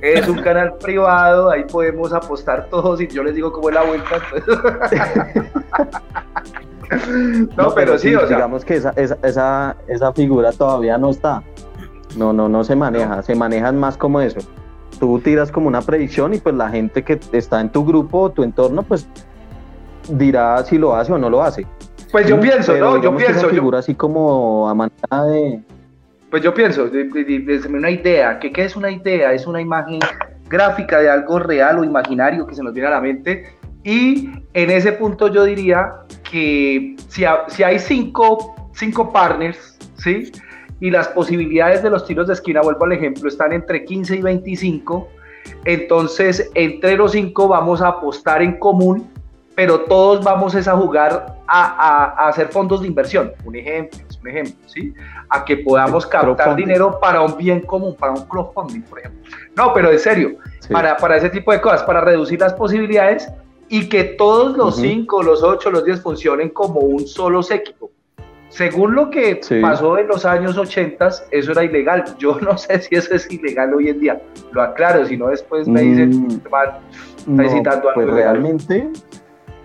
Es un canal privado, ahí podemos apostar todos y yo les digo cómo es la vuelta. no, pero, sí, digamos que esa, esa, esa, figura todavía no está. No, no, no se maneja, se manejan más como eso. Tú tiras como una predicción y pues la gente que está en tu grupo o tu entorno, pues dirá si lo hace o no lo hace. Pues yo pienso, ¿no? Yo pienso. Esa figura así como a manera de pues yo pienso, desde una idea, ¿qué, ¿qué es una idea? Es una imagen gráfica de algo real o imaginario que se nos viene a la mente. Y en ese punto yo diría que si, si hay cinco, cinco partners, ¿sí? Y las posibilidades de los tiros de esquina, vuelvo al ejemplo, están entre 15 y 25. Entonces, entre los cinco vamos a apostar en común pero todos vamos a jugar a, hacer fondos de inversión. Un ejemplo, un ejemplo, ¿sí? A que podamos captar dinero para un bien común, para un crowdfunding, por ejemplo. No, pero en serio, para, para ese tipo de cosas, para reducir las posibilidades y que todos los cinco, los ocho, los diez funcionen como un solo séquito. Según lo que pasó en los años 80, eso era ilegal. Yo no sé si eso es ilegal hoy en día. Lo aclaro, si no después me dicen, mm, no, pues realmente,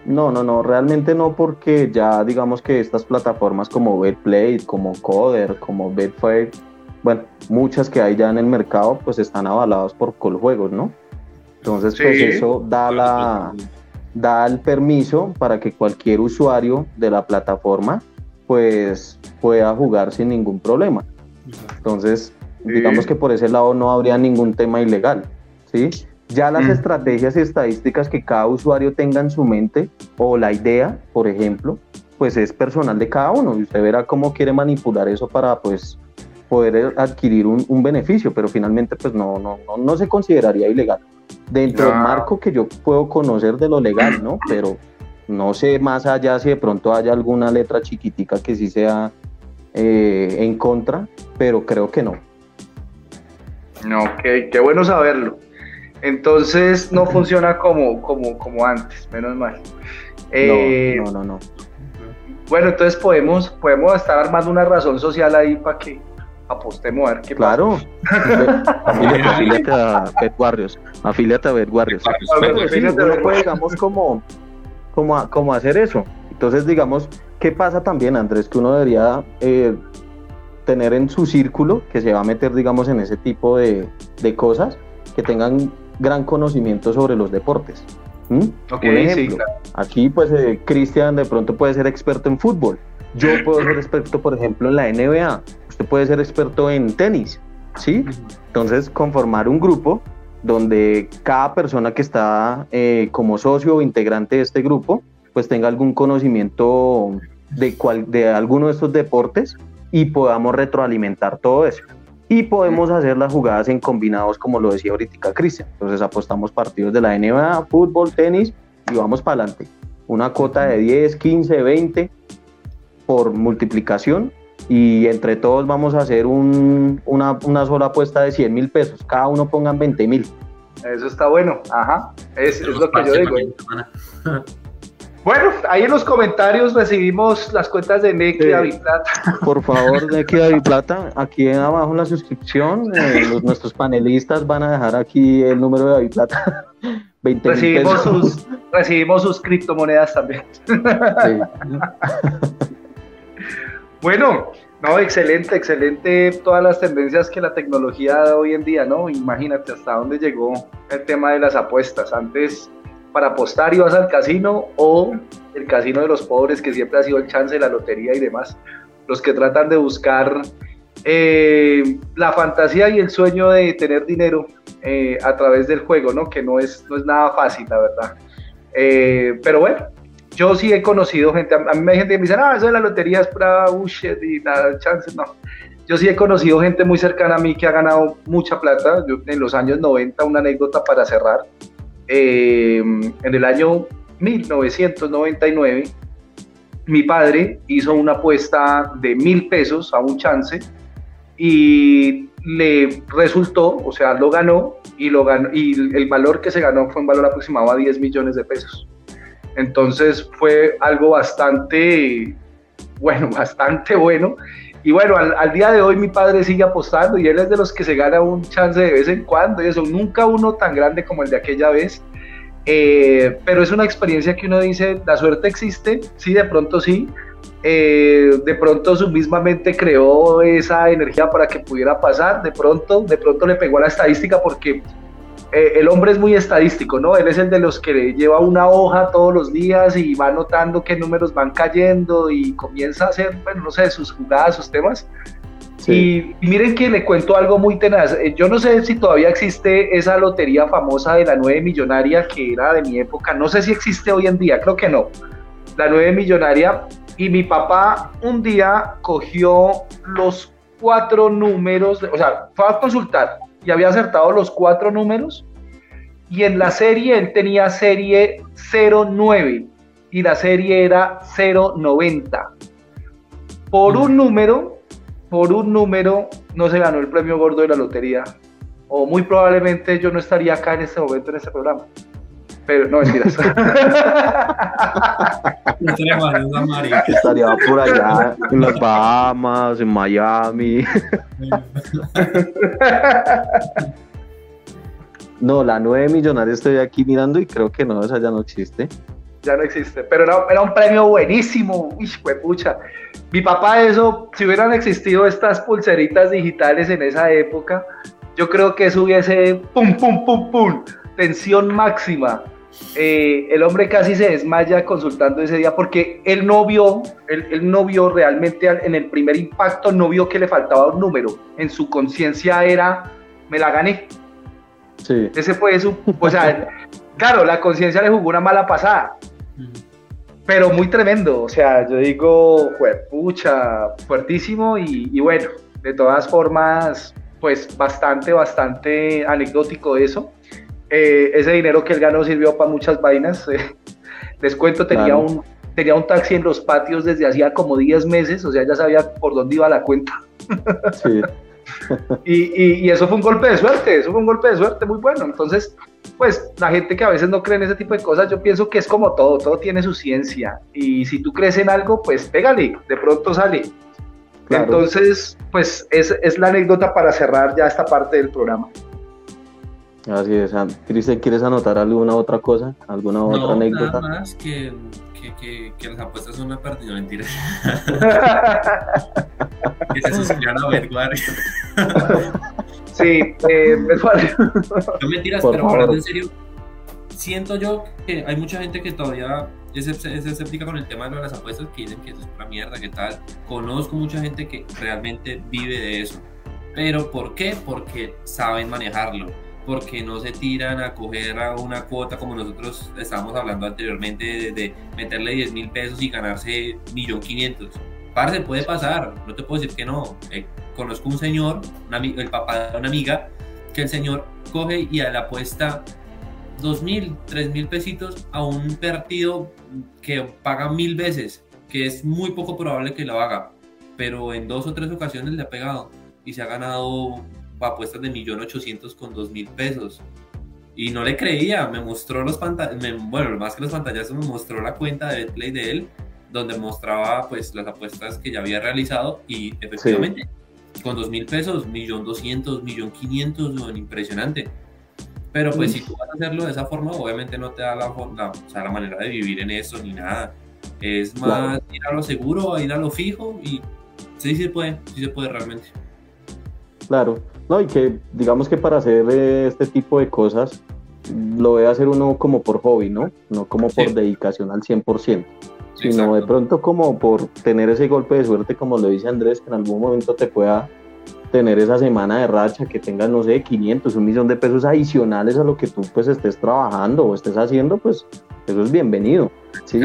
no, no, no, realmente no, porque ya digamos que estas plataformas como Betplay, como Coder, como Betfair, bueno, muchas que hay ya en el mercado, pues están avalados por Coljuegos, ¿no? Entonces, pues eso da la da el permiso para que cualquier usuario de la plataforma pues pueda jugar sin ningún problema. Entonces, digamos que por ese lado no habría ningún tema ilegal, ¿sí? Ya las mm. estrategias y estadísticas que cada usuario tenga en su mente o la idea, por ejemplo, pues es personal de cada uno y usted verá cómo quiere manipular eso para pues poder adquirir un, beneficio, pero finalmente pues no, no, no, se consideraría ilegal. Dentro del marco que yo puedo conocer de lo legal, ¿no? Pero no sé más allá si de pronto haya alguna letra chiquitica que sí sea eh, en contra, pero creo que no. Ok, qué bueno saberlo. Entonces no funciona como, como, como antes, menos mal. Eh, no, no, no, Bueno, entonces podemos, podemos estar armando una razón social ahí para que apostemos a ver qué claro. afíliate, a Bet Warriors. Afíliate a Bet Warriors. digamos, como, como, hacer eso. Entonces, digamos, ¿qué pasa también, Andrés? Que uno debería eh, tener en su círculo, que se va a meter, digamos, en ese tipo de, de cosas, que tengan gran conocimiento sobre los deportes. Un ejemplo, aquí pues eh, Cristian de pronto puede ser experto en fútbol, yo puedo ser experto por ejemplo en la NBA, usted puede ser experto en tenis, ¿sí? Entonces conformar un grupo donde cada persona que está eh, como socio o integrante de este grupo pues tenga algún conocimiento de, cual, de alguno de estos deportes y podamos retroalimentar todo eso y podemos hacer las jugadas en combinados como lo decía ahorita Cristian. Entonces apostamos partidos de la NBA, fútbol, tenis y vamos para adelante. Una cuota de 10, 15, 20 por multiplicación y entre todos vamos a hacer una, una, sola apuesta de 100 mil pesos. Cada uno pongan 20 mil. Eso está bueno, ajá. Es, es lo que yo digo. Bueno, ahí en los comentarios recibimos las cuentas de Neki sí. Plata. Por favor, Neki Plata, aquí abajo en la suscripción, eh, nuestros panelistas van a dejar aquí el número de Plata. 20 recibimos, sus, recibimos sus criptomonedas también. Sí. bueno, no, excelente, excelente todas las tendencias que la tecnología da hoy en día, ¿no? Imagínate hasta dónde llegó el tema de las apuestas. Antes para apostar y vas al casino o el casino de los pobres que siempre ha sido el chance de la lotería y demás. Los que tratan de buscar eh, la fantasía y el sueño de tener dinero eh, a través del juego, ¿no? Que no es, no es nada fácil, la verdad. Eh, pero bueno, yo sí he conocido gente, a mí gente que me dice, ah, eso de la lotería es para bullshit y nada, chances, no. Yo sí he conocido gente muy cercana a mí que ha ganado mucha plata. En los años 90, una anécdota para cerrar. Eh, en el año 1999, mi padre hizo una apuesta de mil pesos a un chance y le resultó, o sea, lo ganó y, lo ganó, y el valor que se ganó fue un valor aproximado a 10 millones de pesos. Entonces fue algo bastante, bueno, bastante bueno. Y bueno, al, al, día de hoy mi padre sigue apostando y él es de los que se gana un chance de vez en cuando y eso, nunca uno tan grande como el de aquella vez. Eh, pero es una experiencia que uno dice, la suerte existe, sí, de pronto sí. Eh, de pronto su misma mente creó esa energía para que pudiera pasar, de pronto, de pronto le pegó a la estadística porque eh, el hombre es muy estadístico, ¿no? Él es el de los que lleva una hoja todos los días y va notando qué números van cayendo y comienza a hacer, bueno, no sé, sus jugadas, sus temas. Y, miren que le cuento algo muy tenaz. Eh, yo no sé si todavía existe esa lotería famosa de la 9 millonaria que era de mi época. No sé si existe hoy en día, creo que no. La 9 millonaria. Y mi papá un día cogió los cuatro números, o sea, fue a consultar y había acertado los cuatro números. Y en la serie él tenía serie 09. y la serie era 090. Por un número, por un número no se ganó el premio gordo de la lotería. O muy probablemente yo no estaría acá en este momento en este programa. Pero no, mentiras. Estaría por allá en las Bahamas, en Miami. No, la 9 millonaria estoy aquí mirando y creo que no, esa ya no existe. Ya no existe, pero era, era un premio buenísimo. Uy, pucha. Mi papá, eso, si hubieran existido estas pulseritas digitales en esa época, yo creo que eso hubiese pum, pum, pum, pum, tensión máxima. Eh, el hombre casi se desmaya consultando ese día porque él no vio, él, no vio realmente en el primer impacto, no vio que le faltaba un número. En su conciencia era, me la gané. Sí. Ese fue su, o sea, claro, la conciencia le jugó una mala pasada, pero muy tremendo. O sea, yo digo, pucha, fuertísimo y, y bueno, de todas formas, pues bastante, bastante anecdótico eso. Eh, ese dinero que él ganó sirvió para muchas vainas. Eh, les cuento, tenía, un, tenía un taxi en los patios desde hacía como 10 meses, o sea, ya sabía por dónde iba la cuenta. Sí. y, y, eso fue un golpe de suerte, eso fue un golpe de suerte muy bueno. Entonces, pues la gente que a veces no cree en ese tipo de cosas, yo pienso que es como todo, todo tiene su ciencia. Y si tú crees en algo, pues pégale, de pronto sale. Entonces, pues es, es la anécdota para cerrar ya esta parte del programa. Así es. Cristian, ¿quieres anotar alguna otra cosa? ¿Alguna otra anécdota? Nada más que, que, que, las apuestas son una partida, mentira. que se suscriban a averiguar. sí, eh, No mentiras, pero hablando en serio, siento yo que hay mucha gente que todavía es, es, escéptica con el tema de las apuestas, que dicen que eso es una mierda, que tal. Conozco mucha gente que realmente vive de eso. Pero ¿por qué? Porque saben manejarlo porque no se tiran a coger a una cuota como nosotros estábamos hablando anteriormente de, meterle 10 mil pesos y ganarse 1.500.000. Parce, puede pasar, no te puedo decir que no. Eh, conozco un señor, el papá de una amiga, que el señor coge y a la apuesta 2 mil, 3 mil pesitos a un partido que paga mil veces, que es muy poco probable que lo haga, pero en dos o tres ocasiones le ha pegado y se ha ganado apuestas de 1.800.000 con 2.000 pesos. Y no le creía, me mostró los pantallazos, bueno, más que los pantallazos, me mostró la cuenta de Betplay de él, donde mostraba pues las apuestas que ya había realizado y efectivamente, con 2.000 pesos, 1.200.000, 1.500.000, impresionante. Pero pues si tú vas a hacerlo de esa forma, obviamente no te da la, la, o sea, la manera de vivir en eso ni nada. Es más ir a lo seguro, ir a lo fijo y sí, sí se puede, sí se puede realmente. Claro, no, y que digamos que para hacer eh, este tipo de cosas lo debe hacer uno como por hobby, ¿no? No como por dedicación al 100%, sino de pronto como por tener ese golpe de suerte, como lo dice Andrés, que en algún momento te pueda tener esa semana de racha, que tengas, no sé, 500, un millón de pesos adicionales a lo que tú pues estés trabajando o estés haciendo, pues eso es bienvenido, ¿sí?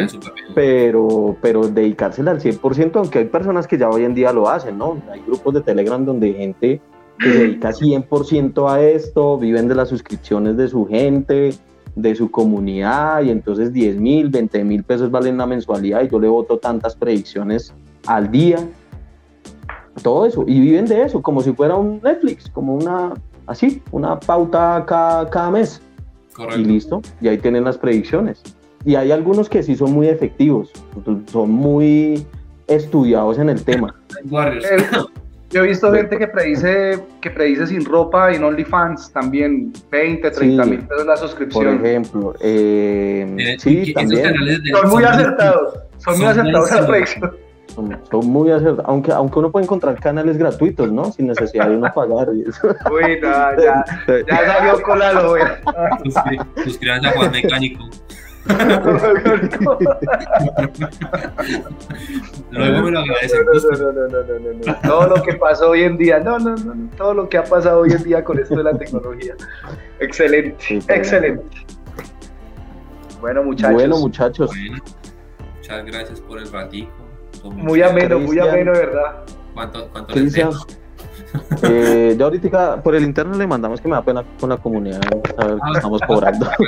Pero, pero dedicársela al 100%, aunque hay personas que ya hoy en día lo hacen, ¿no? Hay grupos de Telegram donde gente se dedica 100% a esto, viven de las suscripciones de su gente, de su comunidad, y entonces 10 mil, 20 mil pesos valen la mensualidad y yo le voto tantas predicciones al día, todo eso, y viven de eso, como si fuera un Netflix, como una, así, una pauta cada, cada mes. Y listo, y ahí tienen las predicciones. Y hay algunos que sí son muy efectivos, son muy estudiados en el tema. Yo he visto gente que predice, que predice sin ropa en OnlyFans también 20, 30 mil pesos la suscripción. Por ejemplo, eh, eh sí, también. Son muy acertados, son, muy acertados la predicción. Son, muy acertados, aunque, aunque uno puede encontrar canales gratuitos, ¿no? Sin necesidad de uno pagar y eso. Uy, no, ya, ya salió con la. Suscríbanse a Juan Mecánico. Luego me lo agradecen. No, no, no, no, no, Todo lo que pasó hoy en día, no, no, no, todo lo que ha pasado hoy en día con esto de la tecnología. Excelente, excelente. Bueno, muchachos. Bueno, muchachos. muchas gracias por el ratico. Muy ameno, muy ameno, verdad. ¿Cuánto, cuánto les dejo? Eh, yo ahorita por el interno le mandamos que me da pena con la comunidad a ver ah, estamos cobrando.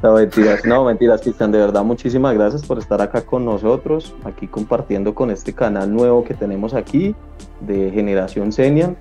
No, mentiras, no, mentiras, Cristian, de verdad, muchísimas gracias por estar acá con nosotros, aquí compartiendo con este canal nuevo que tenemos aquí de Generación Senior.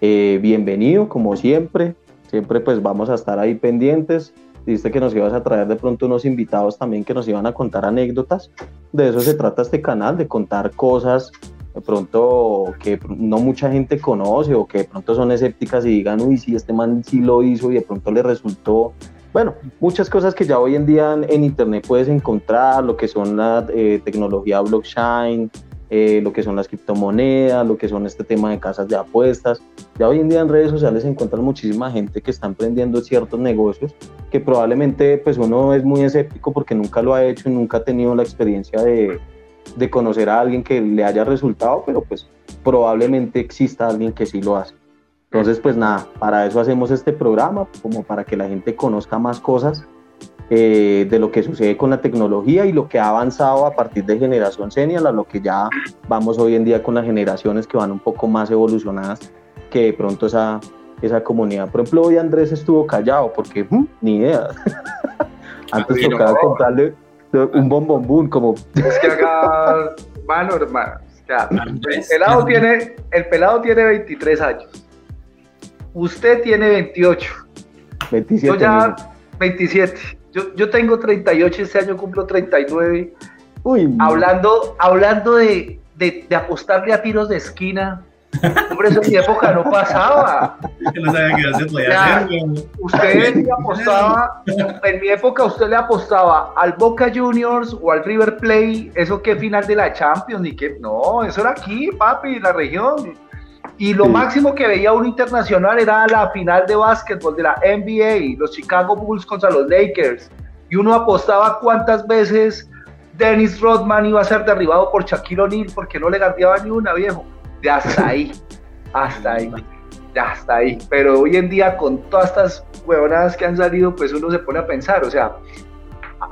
Eh, bienvenido, como siempre, siempre pues vamos a estar ahí pendientes. Dijiste que nos ibas a traer de pronto unos invitados también que nos iban a contar anécdotas. De eso se trata este canal, de contar cosas de pronto que no mucha gente conoce o que de pronto son escépticas y digan, uy, sí, este man sí lo hizo y de pronto le resultó bueno, muchas cosas que ya hoy en día en, Internet puedes encontrar, lo que son la eh, tecnología blockchain, eh, lo que son las criptomonedas, lo que son este tema de casas de apuestas. Ya hoy en día en redes sociales se encuentran muchísima gente que está emprendiendo ciertos negocios que probablemente pues uno es muy escéptico porque nunca lo ha hecho y nunca ha tenido la experiencia de, de conocer a alguien que le haya resultado, pero pues probablemente exista alguien que sí lo hace. Entonces, pues nada, para eso hacemos este programa, como para que la gente conozca más cosas eh, de lo que sucede con la tecnología y lo que ha avanzado a partir de generación senior a lo que ya vamos hoy en día con las generaciones que van un poco más evolucionadas que de pronto esa, esa comunidad. Por ejemplo, hoy Andrés estuvo callado porque mm, ni idea. Antes tocaba contarle un bombombún como... Es que acá, mano, hermano, el pelado, tiene, el pelado tiene 23 años Usted tiene 28. 27. Yo ya 27. Yo, yo tengo 38, este año cumplo 39. Uy, hablando, hablando de, de, de apostarle a tiros de esquina, Hombre, eso en mi época no pasaba. No sabía que se podía hacer. Usted apostaba, en mi época usted le apostaba al Boca Juniors o al River Plate, eso que final de la Champions, ni que, no, eso era aquí, papi, en la región. Y lo máximo que veía un internacional era la final de básquetbol de la NBA, los Chicago Bulls contra los Lakers. Y uno apostaba cuántas veces Dennis Rodman iba a ser derribado por Shaquille O'Neal porque no le ganaba ni una, viejo. De hasta ahí, hasta ahí, hasta ahí. Pero hoy en día con todas estas huevonadas que han salido, pues uno se pone a pensar, o sea,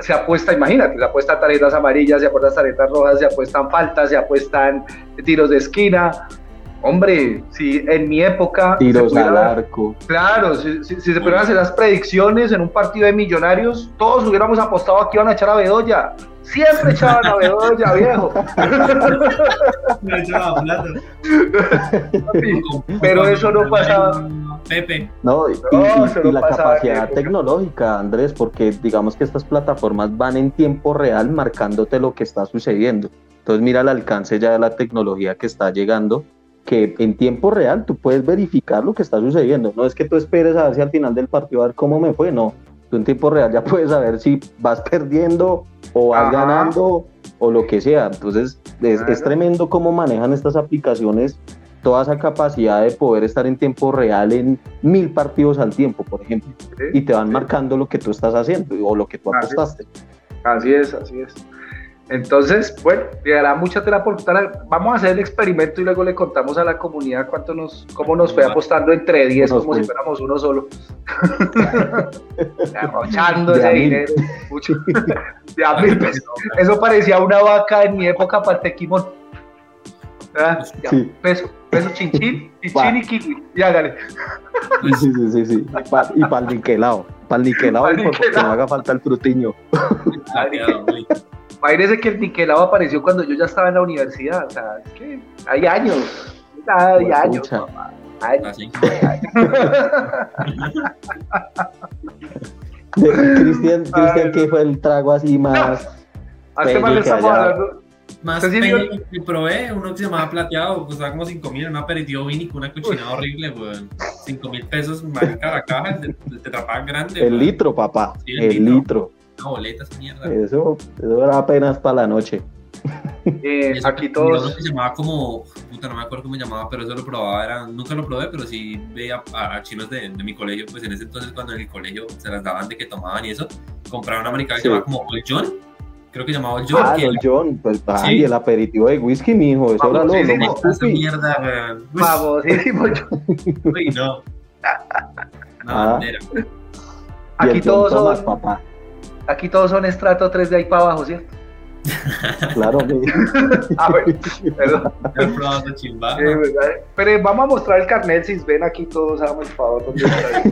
se apuesta, imagínate, se apuesta tarjetas amarillas, se apuestan tarjetas rojas, se apuestan faltas, se apuestan tiros de esquina, Hombre, si en mi época. Tiros al arco. Claro, si, se pudieran hacer las predicciones en un partido de millonarios, todos hubiéramos apostado a que iban a echar a Bedoya. Siempre echaban a Bedoya, viejo. Pero eso no pasaba. Pepe. No, y, la capacidad tecnológica, Andrés, porque digamos que estas plataformas van en tiempo real marcándote lo que está sucediendo. Entonces mira el alcance ya de la tecnología que está llegando que en tiempo real tú puedes verificar lo que está sucediendo. No es que tú esperes a ver si al final del partido a ver cómo me fue, no. Tú en tiempo real ya puedes saber si vas perdiendo o vas ganando o lo que sea. Entonces es, tremendo cómo manejan estas aplicaciones toda esa capacidad de poder estar en tiempo real en mil partidos al tiempo, por ejemplo, y te van marcando lo que tú estás haciendo o lo que tú apostaste. Así es, así es. Entonces, bueno, llegará mucha tela por contar. Vamos a hacer el experimento y luego le contamos a la comunidad cuánto nos, cómo nos fue apostando entre 10 como si fuéramos uno solo. Arrochando ese dinero. Mucho. Eso parecía una vaca en mi época para el tequimón. ¿Ah? Peso, peso chinchín, chinchín y kiwi. Ya, dale. Sí, sí, sí, sí. Y para el niquelado. Para el niquelado, porque no haga falta el frutiño. Imagínese que el niquelado apareció cuando yo ya estaba en la universidad. O sea, es que hay años. Hay años, papá. Cristian, Cristian, ¿qué fue el trago así más? ¿A qué más le estamos hablando? Más que probé uno que se llamaba plateado, costaba como 5 mil, un aperitivo vinico, una cochinada horrible, weón. 5 mil pesos, marica, la caja, te, te grande. El litro, papá. el, litro boletas, mierda. Eso, eso era apenas para la noche. Eh, aquí todos. se llamaba como, puta, no me acuerdo cómo se llamaba, pero eso lo probaba, era, nunca lo probé, pero sí veía a, chinos de, de, mi colegio, pues en ese entonces cuando en el colegio se las daban de que tomaban y eso, compraron una americana que se llamaba como Old John, creo que llamaba Old John. Ah, Old John, pues sí. el aperitivo de whisky, mijo, eso era lo, lo más Esa mierda, Famosísimo Uy, no. No, ah. Aquí todos son... papá. Aquí todos son estrato 3 de ahí para abajo, ¿cierto? Claro, ah, bueno, perdón. pero vamos a mostrar el carnet, si ven aquí todos, vamos, por favor, ¿dónde está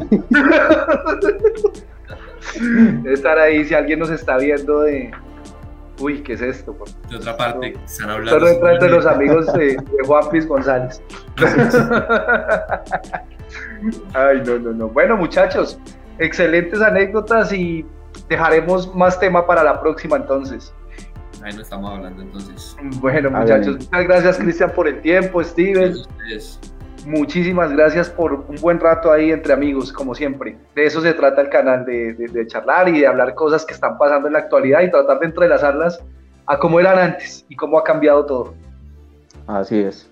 Debe estar ahí si alguien nos está viendo de. Uy, ¿qué es esto? De otra parte, están hablando. Solo entra entre los amigos de, de Juan Piz González. Ay, no, no, no. Bueno, muchachos, excelentes anécdotas y dejaremos más tema para la próxima entonces. Ahí no estamos hablando entonces. Bueno, muchachos, muchas gracias Cristian por el tiempo, Steven. Muchísimas gracias por un buen rato ahí entre amigos, como siempre. De eso se trata el canal, de, de, charlar y de hablar cosas que están pasando en la actualidad y tratar de entrelazarlas a cómo eran antes y cómo ha cambiado todo. Así es.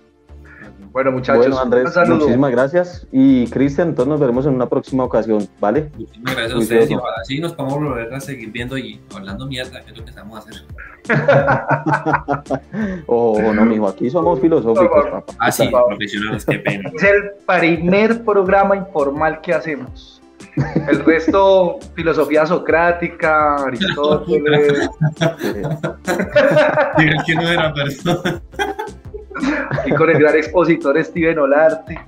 Bueno, muchachos, bueno, Andrés, muchísimas gracias. Y Cristian, entonces nos veremos en una próxima ocasión, ¿vale? Muchísimas gracias a ustedes. Y así nos podemos volver a seguir viendo y hablando mierda, que es lo que estamos a hacer. oh, no, mijo, aquí somos filosóficos, papá. Ah, sí, profesionales, qué pena. Es el primer programa informal que hacemos. El resto, filosofía socrática, Aristóteles. Diga que no era persona. Y con el gran expositor Steven Olarte.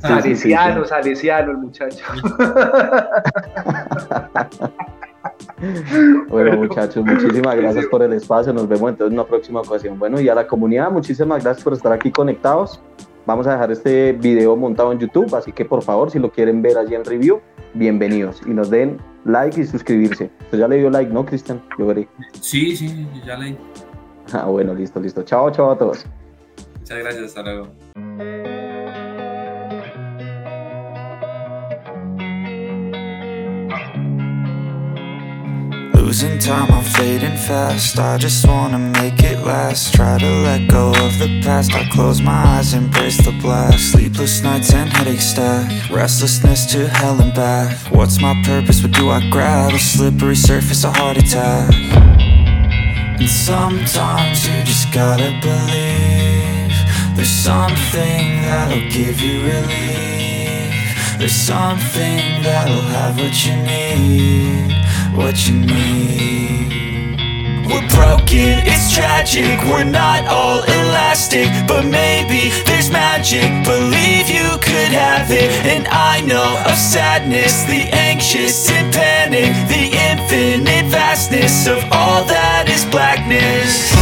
salesiano, salesiano el muchacho. bueno, muchachos, muchísimas gracias por el espacio. Nos vemos entonces en una próxima ocasión. Bueno, y a la comunidad, muchísimas gracias por estar aquí conectados. Vamos a dejar este video montado en YouTube, así que por favor, si lo quieren ver allí en review, bienvenidos y nos den like y suscribirse. Pues ya le dio like, ¿no, Cristian? Yo veré. Sí, sí, ya le. Ah, bueno, listo, listo. Chao, chao a todos. Muchas gracias, hasta luego. Losing time, I'm fading fast. I just wanna make it last. Try to let go of the past. I close my eyes, embrace the blast. Sleepless nights and headaches stack. Restlessness to hell and back. What's my purpose, what do I grab? A slippery surface, a heart attack. And sometimes you just gotta believe there's something that'll give you relief. There's something that'll have what you need What you need. We're broken, it's tragic. We're not all elastic But maybe there's magic. Believe you could have it. And I know of sadness The anxious and panic The infinite vastness Of all that is blackness